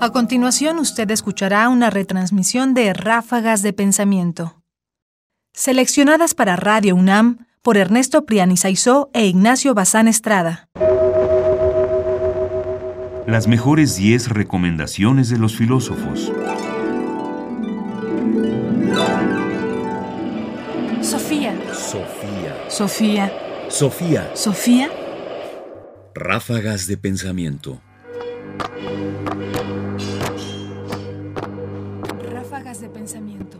A continuación, usted escuchará una retransmisión de Ráfagas de Pensamiento, seleccionadas para Radio UNAM por Ernesto Priani Saizó e Ignacio Bazán Estrada. Las mejores 10 recomendaciones de los filósofos. Sofía. Sofía. Sofía. Sofía. Sofía. Ráfagas de pensamiento. De pensamiento.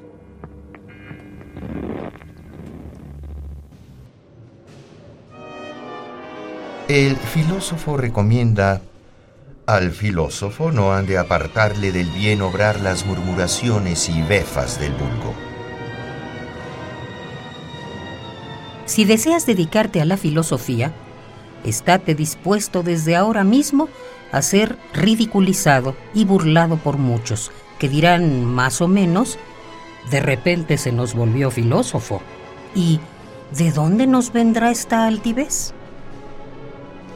El filósofo recomienda al filósofo no han de apartarle del bien obrar las murmuraciones y befas del vulgo. Si deseas dedicarte a la filosofía, estate dispuesto desde ahora mismo a ser ridiculizado y burlado por muchos, que dirán más o menos, de repente se nos volvió filósofo. ¿Y de dónde nos vendrá esta altivez?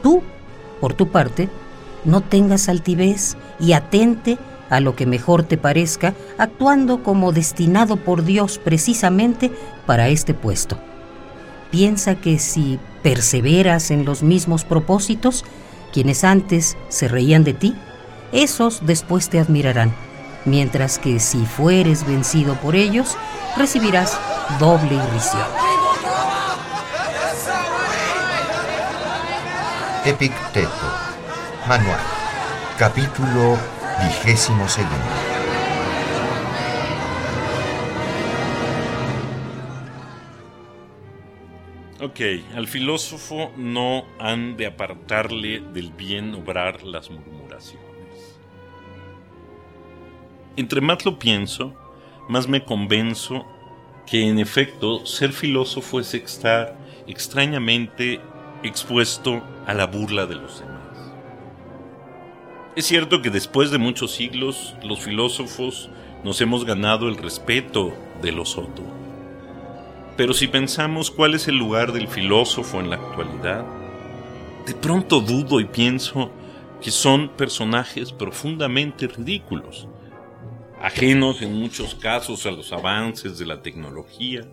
Tú, por tu parte, no tengas altivez y atente a lo que mejor te parezca, actuando como destinado por Dios precisamente para este puesto. Piensa que si perseveras en los mismos propósitos, quienes antes se reían de ti, esos después te admirarán, mientras que si fueres vencido por ellos, recibirás doble irrisión. Epicteto. Manual. Capítulo vigésimo segundo. Ok, al filósofo no han de apartarle del bien obrar las murmuraciones. Entre más lo pienso, más me convenzo que en efecto ser filósofo es estar extrañamente expuesto a la burla de los demás. Es cierto que después de muchos siglos los filósofos nos hemos ganado el respeto de los otros. Pero si pensamos cuál es el lugar del filósofo en la actualidad, de pronto dudo y pienso que son personajes profundamente ridículos, ajenos en muchos casos a los avances de la tecnología,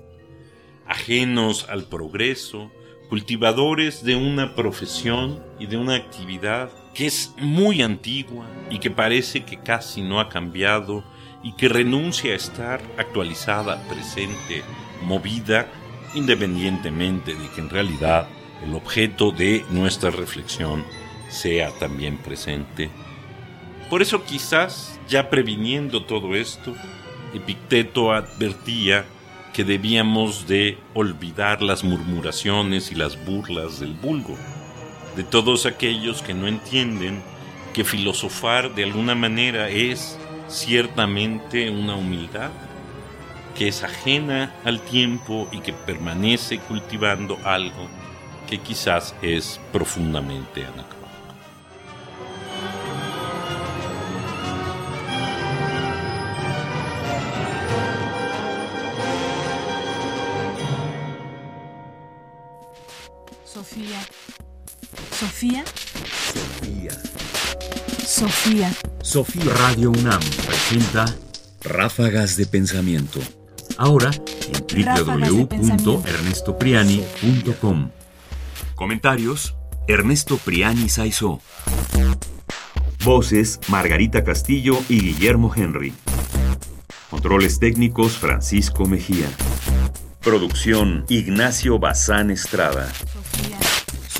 ajenos al progreso, cultivadores de una profesión y de una actividad que es muy antigua y que parece que casi no ha cambiado y que renuncia a estar actualizada, presente, movida, independientemente de que en realidad el objeto de nuestra reflexión sea también presente. Por eso quizás, ya previniendo todo esto, Epicteto advertía que debíamos de olvidar las murmuraciones y las burlas del vulgo, de todos aquellos que no entienden que filosofar de alguna manera es ciertamente una humildad, que es ajena al tiempo y que permanece cultivando algo que quizás es profundamente anacrónico. Sofía. Sofía. Sofía. Sofía. Sofía. Radio UNAM presenta Ráfagas de pensamiento. ahora en www.ernestopриani.com. Comentarios: Ernesto Priani Saizó. Voces: Margarita Castillo y Guillermo Henry. Controles técnicos: Francisco Mejía. Producción: Ignacio Bazán Estrada.